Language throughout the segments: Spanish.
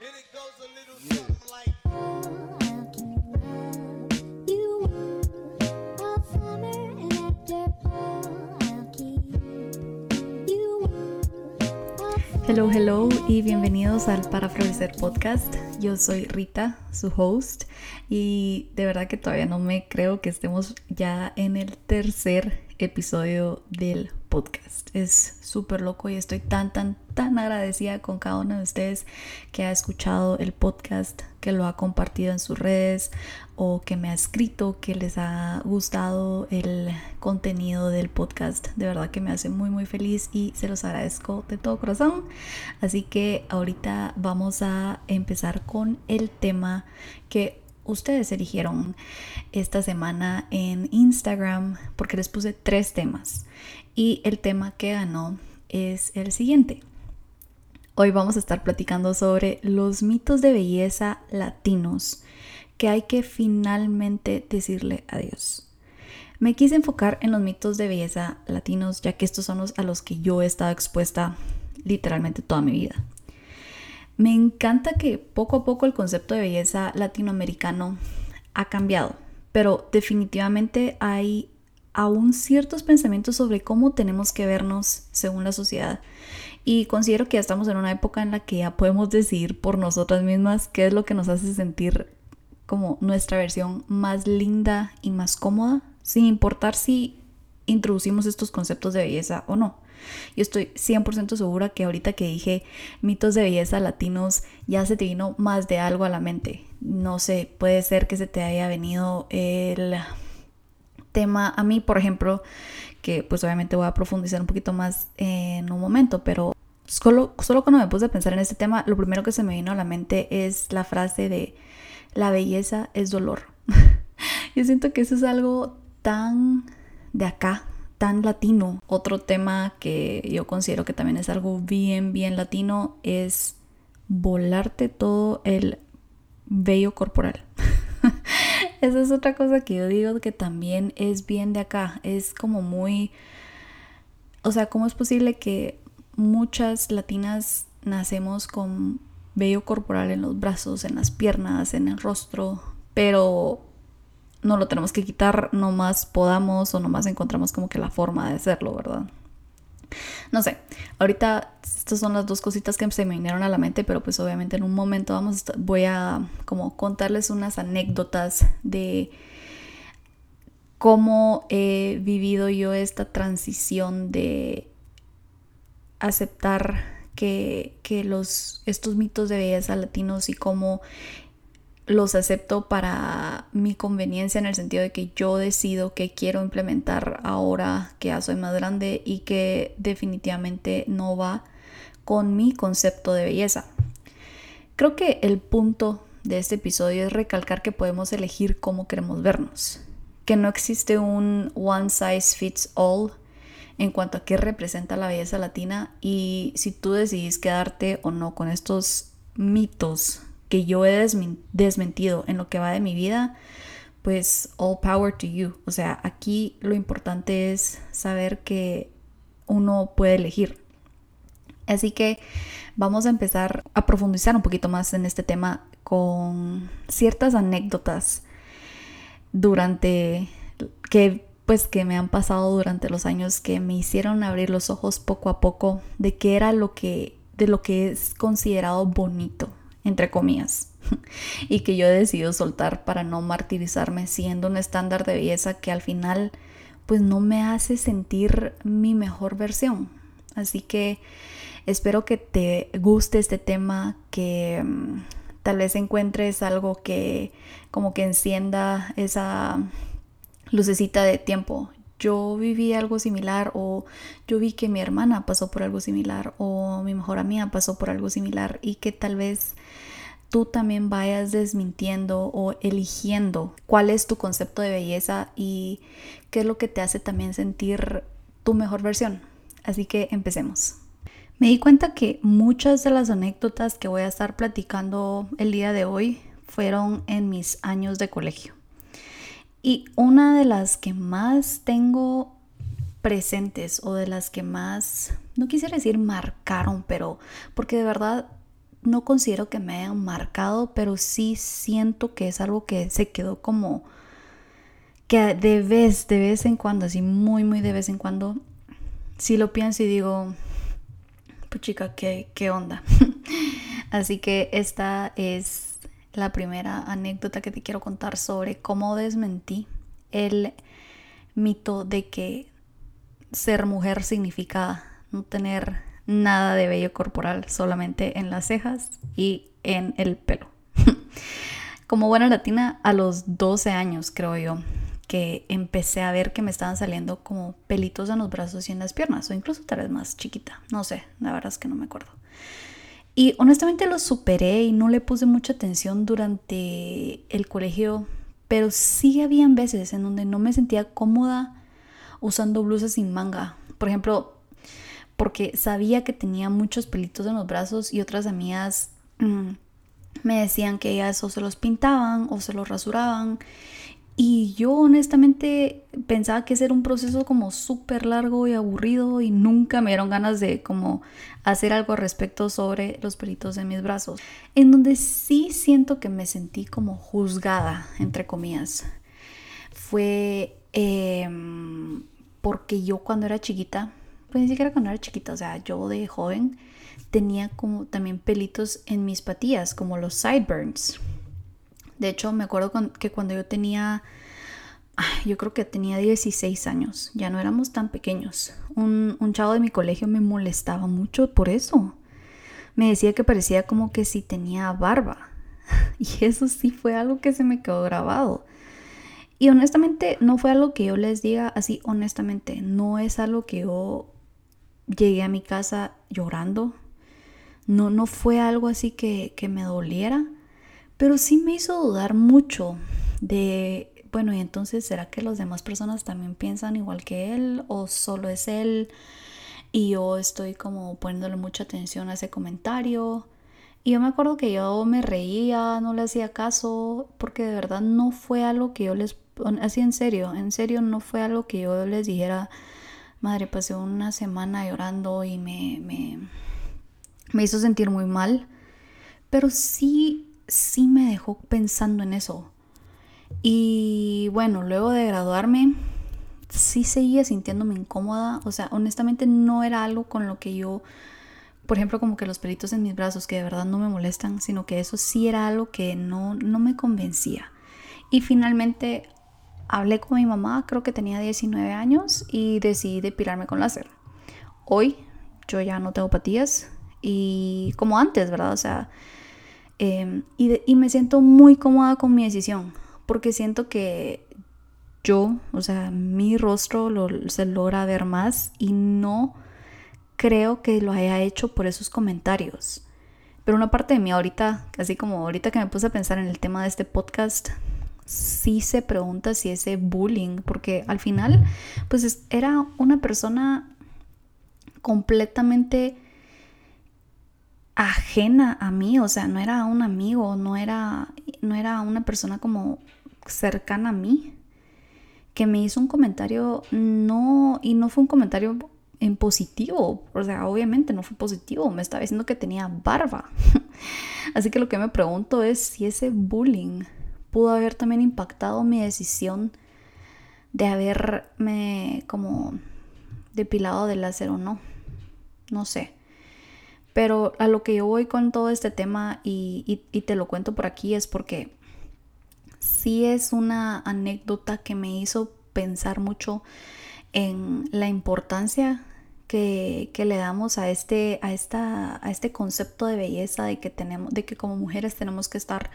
And it goes a little something like. Hello, hello y bienvenidos al Para Florecer Podcast. Yo soy Rita, su host, y de verdad que todavía no me creo que estemos ya en el tercer episodio del podcast. Es súper loco y estoy tan, tan, tan agradecida con cada uno de ustedes que ha escuchado el podcast, que lo ha compartido en sus redes o que me ha escrito, que les ha gustado el contenido del podcast. De verdad que me hace muy, muy feliz y se los agradezco de todo corazón. Así que ahorita vamos a empezar con el tema que ustedes eligieron esta semana en Instagram porque les puse tres temas y el tema que ganó es el siguiente. Hoy vamos a estar platicando sobre los mitos de belleza latinos que hay que finalmente decirle adiós. Me quise enfocar en los mitos de belleza latinos ya que estos son los a los que yo he estado expuesta literalmente toda mi vida. Me encanta que poco a poco el concepto de belleza latinoamericano ha cambiado, pero definitivamente hay aún ciertos pensamientos sobre cómo tenemos que vernos según la sociedad. Y considero que ya estamos en una época en la que ya podemos decidir por nosotras mismas qué es lo que nos hace sentir como nuestra versión más linda y más cómoda, sin importar si introducimos estos conceptos de belleza o no. Yo estoy 100% segura que ahorita que dije mitos de belleza latinos, ya se te vino más de algo a la mente. No sé, puede ser que se te haya venido el tema a mí, por ejemplo, que pues obviamente voy a profundizar un poquito más en un momento, pero solo, cuando me puse a pensar en este tema, lo primero que se me vino a la mente es la frase de la belleza es dolor. Yo siento que eso es algo tan de acá, tan latino. Otro tema que yo considero que también es algo bien, bien latino es volarte todo el vello corporal. Esa es otra cosa que yo digo que también es bien de acá. Es como muy... O sea, ¿cómo es posible que muchas latinas nacemos con vello corporal en los brazos, en las piernas, en el rostro, pero no lo tenemos que quitar, nomás podamos o nomás encontramos como que la forma de hacerlo, ¿verdad? No sé, ahorita estas son las dos cositas que se me vinieron a la mente, pero pues obviamente en un momento vamos voy a como contarles unas anécdotas de cómo he vivido yo esta transición de aceptar que, que los, estos mitos de belleza latinos y cómo los acepto para mi conveniencia en el sentido de que yo decido que quiero implementar ahora que ya soy más grande y que definitivamente no va con mi concepto de belleza. Creo que el punto de este episodio es recalcar que podemos elegir cómo queremos vernos, que no existe un one size fits all en cuanto a qué representa la belleza latina y si tú decidís quedarte o no con estos mitos que yo he desmentido en lo que va de mi vida, pues all power to you. O sea, aquí lo importante es saber que uno puede elegir. Así que vamos a empezar a profundizar un poquito más en este tema con ciertas anécdotas durante que pues que me han pasado durante los años que me hicieron abrir los ojos poco a poco de qué era lo que de lo que es considerado bonito entre comillas, y que yo he decidido soltar para no martirizarme siendo un estándar de belleza que al final pues no me hace sentir mi mejor versión. Así que espero que te guste este tema, que mm, tal vez encuentres algo que como que encienda esa lucecita de tiempo. Yo viví algo similar o yo vi que mi hermana pasó por algo similar o mi mejor amiga pasó por algo similar y que tal vez tú también vayas desmintiendo o eligiendo cuál es tu concepto de belleza y qué es lo que te hace también sentir tu mejor versión. Así que empecemos. Me di cuenta que muchas de las anécdotas que voy a estar platicando el día de hoy fueron en mis años de colegio. Y una de las que más tengo presentes o de las que más, no quisiera decir marcaron, pero porque de verdad no considero que me hayan marcado, pero sí siento que es algo que se quedó como que de vez, de vez en cuando, así muy, muy de vez en cuando, sí lo pienso y digo, pues chica, ¿qué, qué onda? así que esta es la primera anécdota que te quiero contar sobre cómo desmentí el mito de que ser mujer significa no tener nada de vello corporal, solamente en las cejas y en el pelo. Como buena latina, a los 12 años creo yo que empecé a ver que me estaban saliendo como pelitos en los brazos y en las piernas, o incluso tal vez más chiquita, no sé, la verdad es que no me acuerdo. Y honestamente lo superé y no le puse mucha atención durante el colegio, pero sí habían veces en donde no me sentía cómoda usando blusas sin manga. Por ejemplo, porque sabía que tenía muchos pelitos en los brazos y otras amigas mm, me decían que ellas o se los pintaban o se los rasuraban. Y yo honestamente pensaba que ese era un proceso como súper largo y aburrido y nunca me dieron ganas de como hacer algo al respecto sobre los pelitos en mis brazos. En donde sí siento que me sentí como juzgada, entre comillas, fue em, porque yo cuando era chiquita pues ni siquiera cuando era chiquita, o sea, yo de joven tenía como también pelitos en mis patillas, como los sideburns. De hecho, me acuerdo que cuando yo tenía, yo creo que tenía 16 años, ya no éramos tan pequeños, un, un chavo de mi colegio me molestaba mucho por eso. Me decía que parecía como que si tenía barba. Y eso sí fue algo que se me quedó grabado. Y honestamente no fue algo que yo les diga así, honestamente, no es algo que yo llegué a mi casa llorando. No, no fue algo así que, que me doliera, pero sí me hizo dudar mucho de, bueno, y entonces, ¿será que las demás personas también piensan igual que él o solo es él? Y yo estoy como poniéndole mucha atención a ese comentario. Y yo me acuerdo que yo me reía, no le hacía caso, porque de verdad no fue algo que yo les, así en serio, en serio no fue algo que yo les dijera, madre, pasé una semana llorando y me, me, hizo sentir muy mal. Pero sí, sí me dejó pensando en eso. Y bueno, luego de graduarme, sí seguía sintiéndome incómoda. O sea, honestamente no era algo con lo que yo, por ejemplo, como que los pelitos en mis brazos, que de verdad no me molestan, sino que eso sí era algo que no, no me convencía. Y finalmente hablé con mi mamá, creo que tenía 19 años, y decidí depilarme con láser. Hoy yo ya no tengo patillas y como antes, ¿verdad? O sea, em, y, me siento muy cómoda con mi decisión, porque siento que yo, o sea, mi rostro se logra ver más y no creo que lo haya hecho por esos comentarios. Pero una parte de mí ahorita, así como ahorita que me puse a pensar en el tema de este podcast, sí se pregunta si ese bullying, porque al final, pues era una persona completamente ajena a mí, o sea, no era un amigo, no era, no era una persona como cercana a mí, que me hizo un comentario, no, y no fue un comentario en positivo, o sea, obviamente no fue positivo, me estaba diciendo que tenía barba. Así que lo que me pregunto es si ese bullying pudo haber también impactado mi decisión de haberme como depilado de láser o no. No sé. Pero a lo que yo voy con todo este tema y, te lo cuento por aquí es porque sí es una anécdota que me hizo pensar mucho en la importancia que, le damos a este, a, esta, a este concepto de belleza, de que, tenemos, de que como mujeres tenemos que estar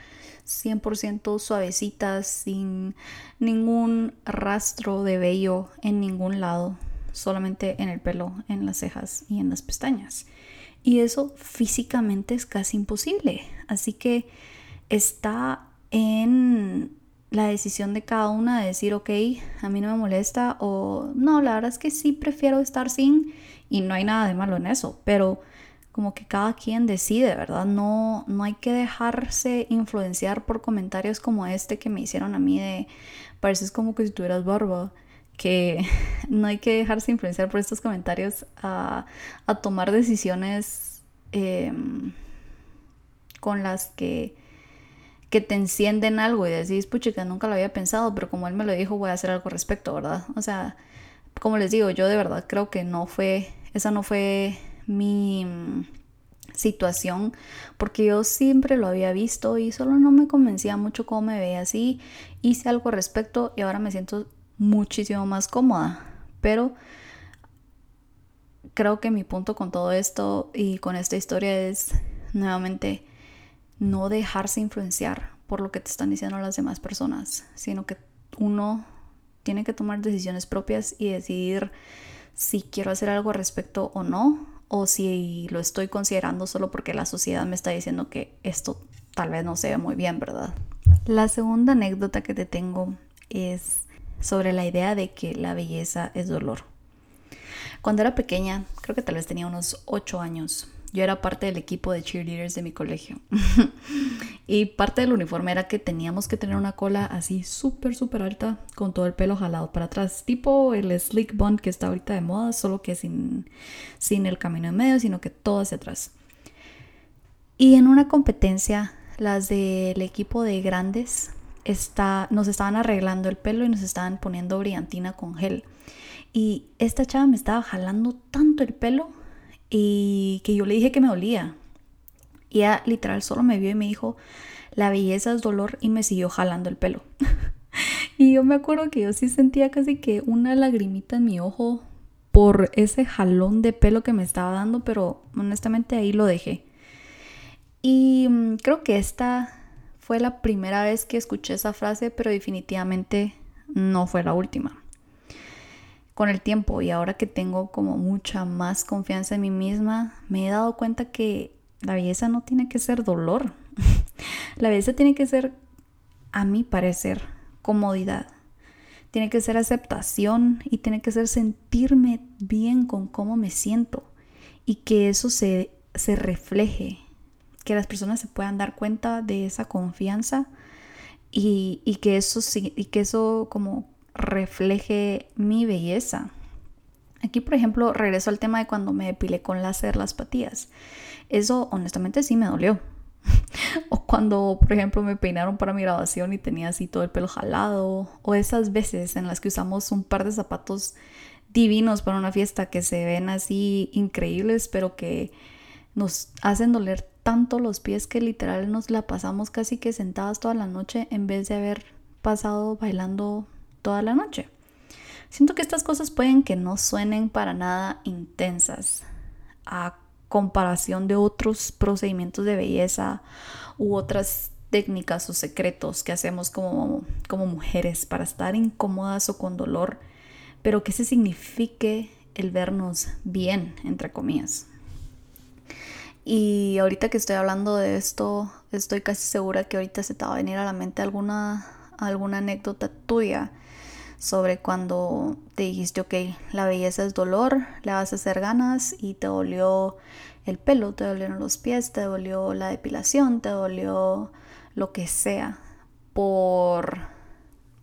100% suavecitas, sin ningún rastro de vello en ningún lado, solamente en el pelo, en las cejas y en las pestañas. Y eso físicamente es casi imposible. Así que está en la decisión de cada una de decir, ok, a mí no me molesta o no, la verdad es que sí prefiero estar sin y no hay nada de malo en eso, pero como que cada quien decide, ¿verdad? No, no hay que dejarse influenciar por comentarios como este que me hicieron a mí de, pareces como que si tuvieras barba, que no hay que dejarse influenciar por estos comentarios a, tomar decisiones em, con las que, que te encienden algo y decís, puchica, nunca lo había pensado, pero como él me lo dijo, voy a hacer algo al respecto, ¿verdad? O sea, como les digo, yo de verdad creo que no fue, esa no fue mi mm, situación porque yo siempre lo había visto y solo no me convencía mucho cómo me veía así. Hice algo al respecto y ahora me siento muchísimo más cómoda. Pero creo que mi punto con todo esto y con esta historia es nuevamente no dejarse influenciar por lo que te están diciendo las demás personas, sino que uno tiene que tomar decisiones propias y decidir si quiero hacer algo al respecto o no, o si lo estoy considerando solo porque la sociedad me está diciendo que esto tal vez no se ve muy bien, ¿verdad? La segunda anécdota que te tengo es sobre la idea de que la belleza es dolor. Cuando era pequeña, creo que tal vez tenía unos 8 años, yo era parte del equipo de cheerleaders de mi colegio. y parte del uniforme era que teníamos que tener una cola así súper, súper alta, con todo el pelo jalado para atrás, tipo el slick bun que está ahorita de moda, solo que sin, sin el camino en medio, sino que todo hacia atrás. Y en una competencia, las del equipo de grandes está, nos estaban arreglando el pelo y nos estaban poniendo brillantina con gel. Y esta chava me estaba jalando tanto el pelo y que yo le dije que me dolía. Y ella literal solo me vio y me dijo, la belleza es dolor y me siguió jalando el pelo. y yo me acuerdo que yo sí sentía casi que una lagrimita en mi ojo por ese jalón de pelo que me estaba dando, pero honestamente ahí lo dejé. Y mm, creo que esta fue la primera vez que escuché esa frase, pero definitivamente no fue la última con el tiempo y ahora que tengo como mucha más confianza en mí misma, me he dado cuenta que la belleza no tiene que ser dolor. la belleza tiene que ser, a mi parecer, comodidad. Tiene que ser aceptación y tiene que ser sentirme bien con cómo me siento y que eso se, se refleje, que las personas se puedan dar cuenta de esa confianza y, y que eso y que eso como refleje mi belleza. Aquí, por ejemplo, regreso al tema de cuando me depilé con láser las patillas. Eso honestamente sí me dolió. o cuando, por ejemplo, me peinaron para mi graduación y tenía así todo el pelo jalado. O esas veces en las que usamos un par de zapatos divinos para una fiesta que se ven así increíbles, pero que nos hacen doler tanto los pies que literal nos la pasamos casi que sentadas toda la noche en vez de haber pasado bailando toda la noche. Siento que estas cosas pueden que no suenen para nada intensas a comparación de otros procedimientos de belleza u otras técnicas o secretos que hacemos como, como mujeres para estar incómodas o con dolor, pero que se signifique el vernos bien, entre comillas. Y ahorita que estoy hablando de esto, estoy casi segura que ahorita se te va a venir a la mente alguna, alguna anécdota tuya sobre cuando te dijiste, ok, la belleza es dolor, le vas a hacer ganas y te dolió el pelo, te dolieron los pies, te dolió la depilación, te dolió lo que sea por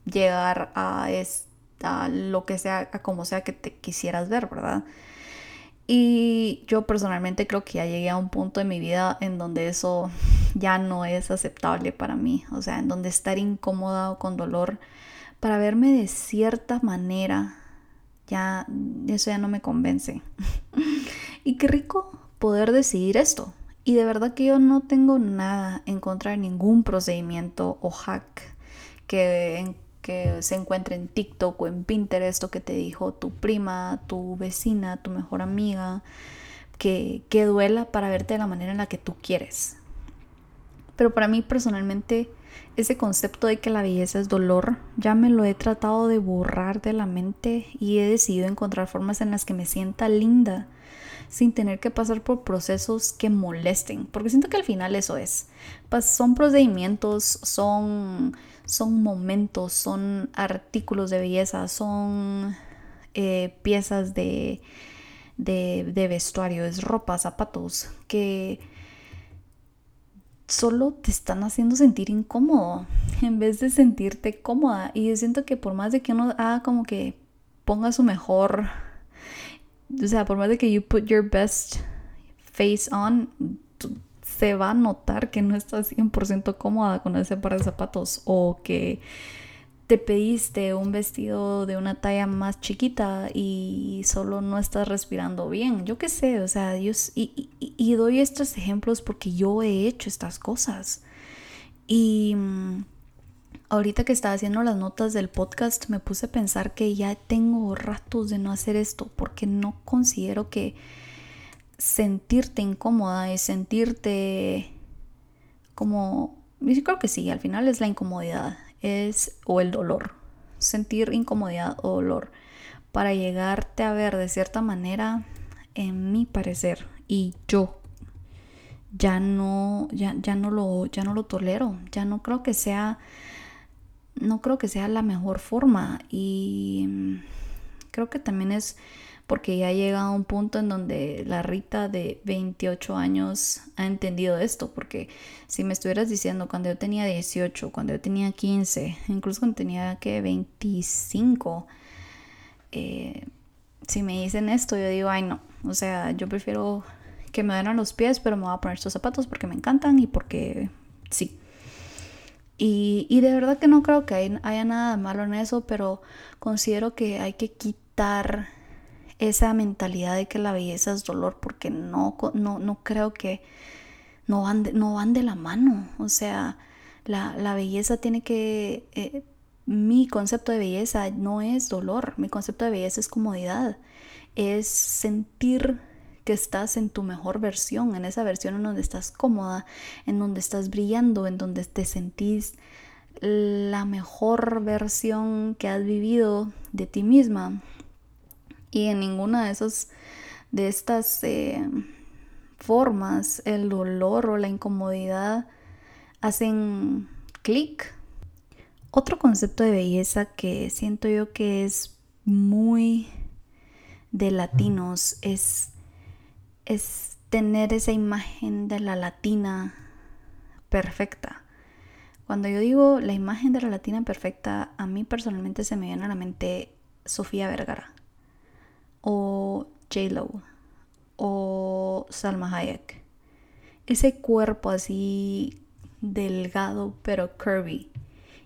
llegar a, esta, lo que sea, a como sea que te quisieras ver, ¿verdad? Y yo personalmente creo que ya llegué a un punto en mi vida en donde eso ya no es aceptable para mí, o sea, en donde estar incómoda con dolor para verme de cierta manera, ya eso ya no me convence. y qué rico poder decidir esto. Y de verdad que yo no tengo nada en contra de ningún procedimiento o hack que, se encuentre en TikTok o en Pinterest o que te dijo tu prima, tu vecina, tu mejor amiga, que, que duela para verte de la manera en la que tú quieres. Pero para mí personalmente ese concepto de que la belleza es dolor ya me lo he tratado de borrar de la mente y he decidido encontrar formas en las que me sienta linda sin tener que pasar por procesos que molesten, porque siento que al final eso es. Pues son procedimientos, son, son momentos, son artículos de belleza, son eh, piezas de, de, de vestuario, es ropa, zapatos, que solo te están haciendo sentir incómodo en vez de sentirte cómoda. Y yo siento que por más de que uno haga como que ponga su mejor, o sea, por más de que you put your best face on, se va a notar que no estás 100% cómoda con ese par de zapatos o que te pediste un vestido de una talla más chiquita y solo no estás respirando bien. Yo qué sé, o sea, yo, y, y, doy estos ejemplos porque yo he hecho estas cosas. Y mm, ahorita que estaba haciendo las notas del podcast me puse a pensar que ya tengo ratos de no hacer esto porque no considero que sentirte incómoda y sentirte como... Yo creo que sí, al final es la incomodidad es o el dolor, sentir incomodidad o dolor para llegarte a ver de cierta manera, en mi parecer, y yo ya no, ya, ya no lo, ya no lo tolero, ya no creo que sea, no creo que sea la mejor forma y mm, creo que también es porque ya llega a un punto en donde la Rita de 28 años ha entendido esto, porque si me estuvieras diciendo cuando yo tenía 18, cuando yo tenía 15, incluso cuando tenía que 25, eh, si me dicen esto, yo digo, ay no, o sea, yo prefiero que me den los pies, pero me voy a poner estos zapatos porque me encantan y porque sí. Y, y de verdad que no creo que haya nada malo en eso, pero considero que hay que quitar esa mentalidad de que la belleza es dolor, porque no, no, no creo que no van, de, no van de la mano. O sea, la, belleza tiene que... Eh, mi concepto de belleza no es dolor, mi concepto de belleza es comodidad, es sentir que estás en tu mejor versión, en esa versión en donde estás cómoda, en donde estás brillando, en donde te sentís la mejor versión que has vivido de ti misma. Y en ninguna de esas de estas eh, formas el dolor o la incomodidad hacen clic. Otro concepto de belleza que siento yo que es muy de latinos es, es tener esa imagen de la latina perfecta. Cuando yo digo la imagen de la latina perfecta, a mí personalmente se me viene a la mente Sofía Vergara o J-Lo o Salma Hayek. Ese cuerpo así delgado pero curvy.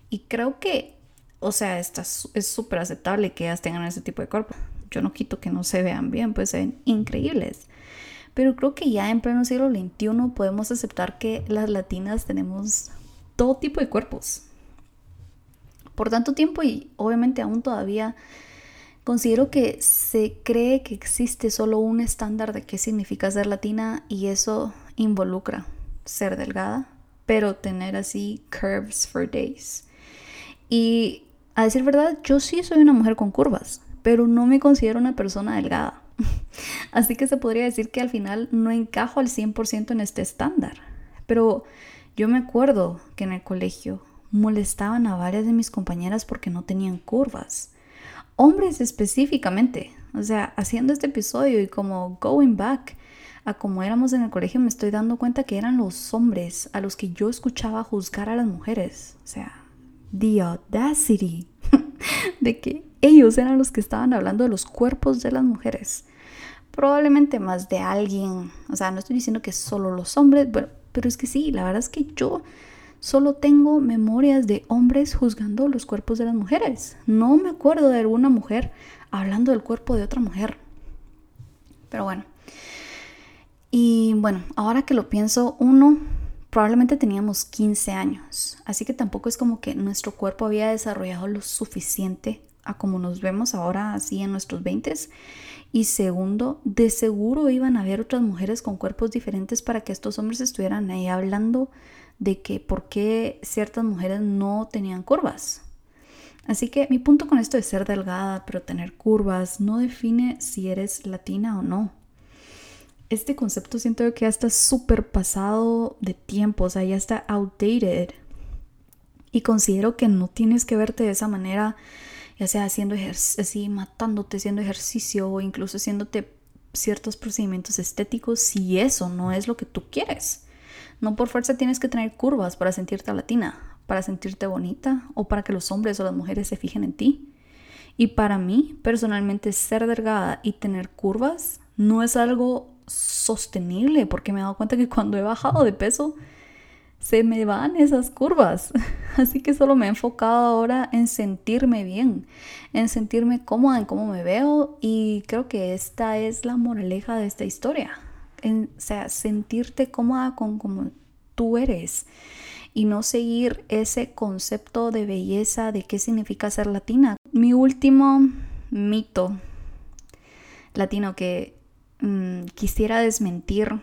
Y creo que, o sea, es súper aceptable que ellas tengan ese tipo de cuerpo. Yo no quito que no se vean bien, pues se ven increíbles. Pero creo que ya en pleno siglo XXI podemos aceptar que las latinas tenemos todo tipo de cuerpos. Por tanto tiempo y obviamente aún todavía Considero que se cree que existe solo un estándar de qué significa ser latina y eso involucra ser delgada, pero tener así curves for days. Y a decir verdad, yo sí soy una mujer con curvas, pero no me considero una persona delgada. Así que se podría decir que al final no encajo al 100% en este estándar. Pero yo me acuerdo que en el colegio molestaban a varias de mis compañeras porque no tenían curvas hombres específicamente. O sea, haciendo este episodio y como going back a como éramos en el colegio, me estoy dando cuenta que eran los hombres a los que yo escuchaba juzgar a las mujeres. O sea, the audacity de que ellos eran los que estaban hablando de los cuerpos de las mujeres. Probablemente más de alguien. O sea, no estoy diciendo que solo los hombres, pero, pero es que sí, la verdad es que yo Solo tengo memorias de hombres juzgando los cuerpos de las mujeres. No me acuerdo de alguna mujer hablando del cuerpo de otra mujer. Pero bueno. Y bueno, ahora que lo pienso, uno, probablemente teníamos 15 años. Así que tampoco es como que nuestro cuerpo había desarrollado lo suficiente a como nos vemos ahora así en nuestros 20 y segundo, de seguro iban a haber otras mujeres con cuerpos diferentes para que estos hombres estuvieran ahí hablando de que por qué ciertas mujeres no tenían curvas. Así que mi punto con esto de ser delgada pero tener curvas no define si eres latina o no. Este concepto siento que ya está súper pasado de tiempo, o sea, ya está outdated. Y considero que no tienes que verte de esa manera, ya sea haciendo ejercicio, así matándote, haciendo ejercicio o incluso haciéndote ciertos procedimientos estéticos si eso no es lo que tú quieres. No por fuerza tienes que tener curvas para sentirte latina, para sentirte bonita o para que los hombres o las mujeres se fijen en ti. Y para mí, personalmente, ser delgada y tener curvas no es algo sostenible porque me he dado cuenta que cuando he bajado de peso se me van esas curvas. Así que solo me he enfocado ahora en sentirme bien, en sentirme cómoda en cómo me veo y creo que esta es la moraleja de esta historia. O sea, sentirte cómoda con cómo tú eres y no seguir ese concepto de belleza de qué significa ser latina. Mi último mito latino que mm, quisiera desmentir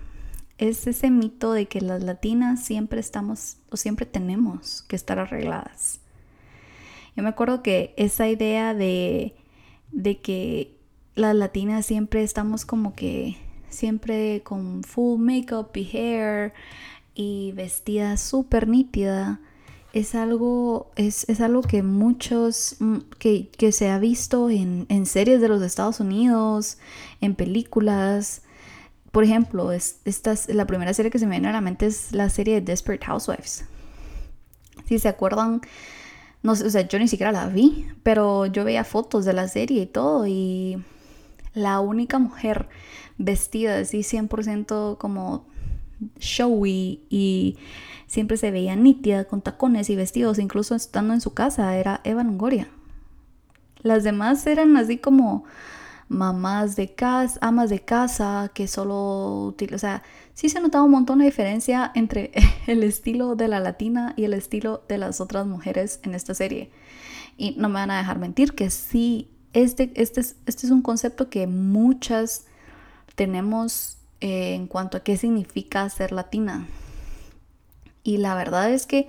es ese mito de que las latinas siempre estamos o siempre tenemos que estar arregladas. Yo me acuerdo que esa idea de, de que las latinas siempre estamos como que siempre con full makeup y hair y vestida súper nítida es algo, es, algo que muchos, mm, que, se ha visto en, en, series de los Estados Unidos, en películas. Por ejemplo, es, esta la primera serie que se me viene a la mente es la serie de Desperate Housewives. Si se acuerdan, no sé, o sea, yo ni siquiera la vi, pero yo veía fotos de la serie y todo, y la única mujer vestida así 100% como showy y siempre se veía nítida con tacones y vestidos, incluso estando en su casa, era Eva Longoria. Las demás eran así como mamás de casa, amas de casa, que solo o sea, sí se notaba un montón de diferencia entre el estilo de la latina y el estilo de las otras mujeres en esta serie. Y no me van a dejar mentir que sí, este, este, es, este es un concepto que muchas tenemos eh, en cuanto a qué significa ser latina. Y la verdad es que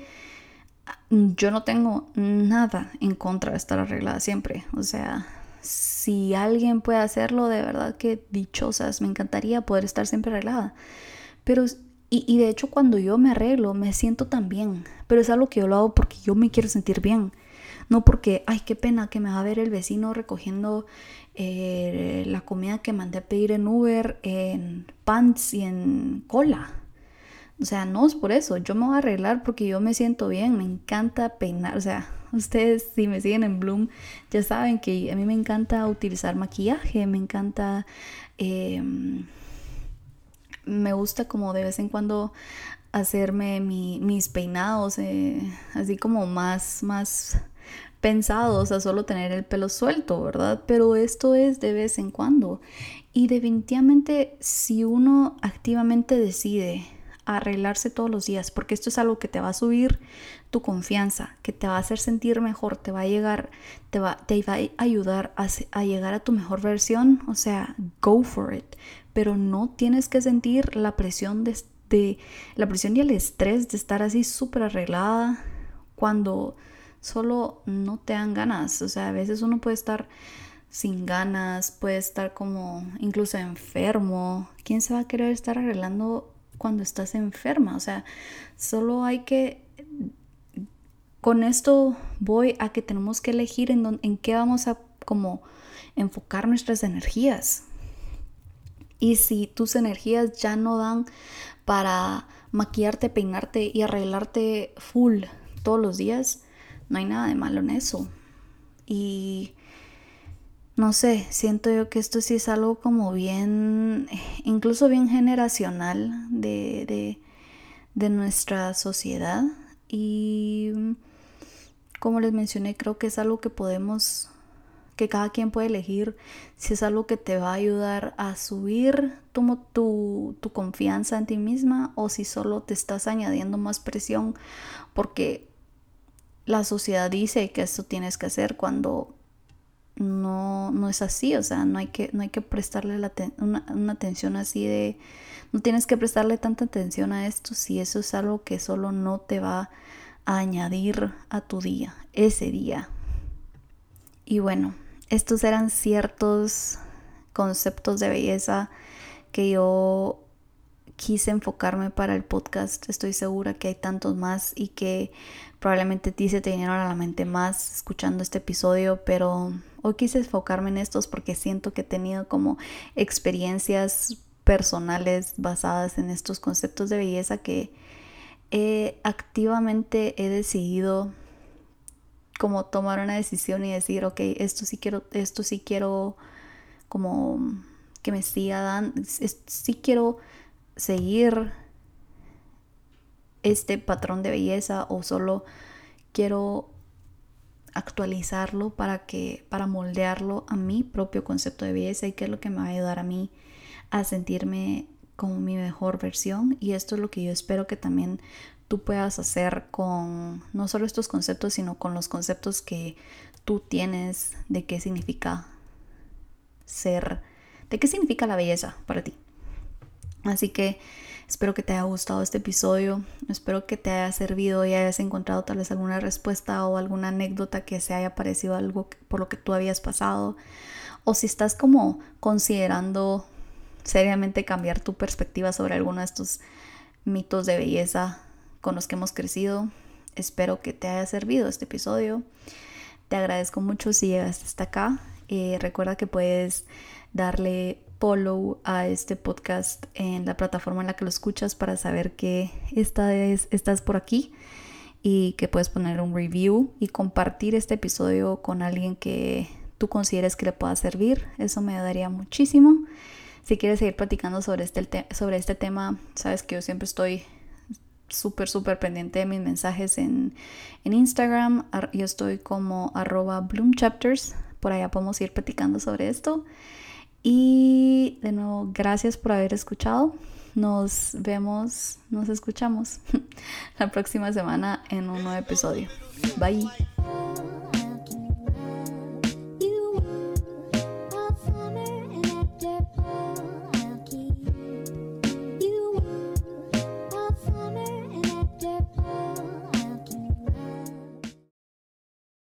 yo no tengo nada en contra de estar arreglada siempre. O sea, si alguien puede hacerlo, de verdad que dichosas, me encantaría poder estar siempre arreglada. Pero, y, y de hecho cuando yo me arreglo, me siento tan bien. Pero es algo que yo lo hago porque yo me quiero sentir bien. No porque, ay, qué pena que me va a ver el vecino recogiendo eh, la comida que mandé a pedir en Uber, en pants y en cola. O sea, no es por eso, yo me voy a arreglar porque yo me siento bien, me encanta peinar, o sea, ustedes si me siguen en Bloom ya saben que a mí me encanta utilizar maquillaje, me encanta, em, me gusta como de vez en cuando hacerme mis peinados, eh, así como más, más pensados a solo tener el pelo suelto, ¿verdad? Pero esto es de vez en cuando. Y definitivamente si uno activamente decide arreglarse todos los días, porque esto es algo que te va a subir tu confianza, que te va a hacer sentir mejor, te va a llegar, te va, te va a ayudar a, llegar a tu mejor versión, o sea, go for it, pero no tienes que sentir la presión de, de la presión y el estrés de estar así súper arreglada cuando solo no te dan ganas, o sea, a veces uno puede estar sin ganas, puede estar como incluso enfermo. ¿Quién se va a querer estar arreglando cuando estás enferma. O sea, solo hay que... Con esto voy a que tenemos que elegir en, en qué vamos a como enfocar nuestras energías. Y si tus energías ya no dan para maquillarte, peinarte y arreglarte full todos los días, no hay nada de malo en eso. Y no sé, siento yo que esto sí es algo como bien, incluso bien generacional de, nuestra sociedad. Y como les mencioné, creo que es algo que podemos, que cada quien puede elegir si es algo que te va a ayudar a subir tu, tu, tu confianza en ti misma o si solo te estás añadiendo más presión porque la sociedad dice que esto tienes que hacer cuando no, no es así, o sea, no hay que, no hay que prestarle la una, una, atención así de, no tienes que prestarle tanta atención a esto si eso es algo que solo no te va a añadir a tu día, ese día. Y bueno, estos eran ciertos conceptos de belleza que yo quise enfocarme para el podcast. Estoy segura que hay tantos más y que probablemente a ti se te vinieron a la mente más escuchando este episodio, pero Hoy quise enfocarme en estos porque siento que he tenido como experiencias personales basadas en estos conceptos de belleza que activamente he decidido como tomar una decisión y decir, ok, esto sí quiero, esto sí quiero como que me siga dando, sí quiero seguir este patrón de belleza o solo quiero actualizarlo para que para moldearlo a mi propio concepto de belleza y qué es lo que me va a ayudar a mí a sentirme como mi mejor versión. Y esto es lo que yo espero que también tú puedas hacer con no solo estos conceptos sino con los conceptos que tú tienes de qué significa ser de qué significa la belleza para ti así que Espero que te haya gustado este episodio, espero que te haya servido y hayas encontrado tal vez alguna respuesta o alguna anécdota que se haya parecido algo por lo que tú habías pasado. O si estás como considerando seriamente cambiar tu perspectiva sobre alguno de estos mitos de belleza con los que hemos crecido, espero que te haya servido este episodio. Te agradezco mucho si llegaste hasta acá. Eh, recuerda que puedes darle follow a este podcast en la plataforma en la que lo escuchas para saber que esta es, estás por aquí y que puedes poner un review y compartir este episodio con alguien que tú consideres que le pueda servir. Eso me ayudaría muchísimo. Si quieres seguir platicando sobre este, sobre este tema, sabes que yo siempre estoy súper, súper pendiente de mis mensajes en, en Instagram. Yo estoy como arroba bloomchapters. Por allá podemos ir platicando sobre esto. Y de nuevo, gracias por haber escuchado. Nos vemos, nos escuchamos la próxima semana en un nuevo episodio. Bye.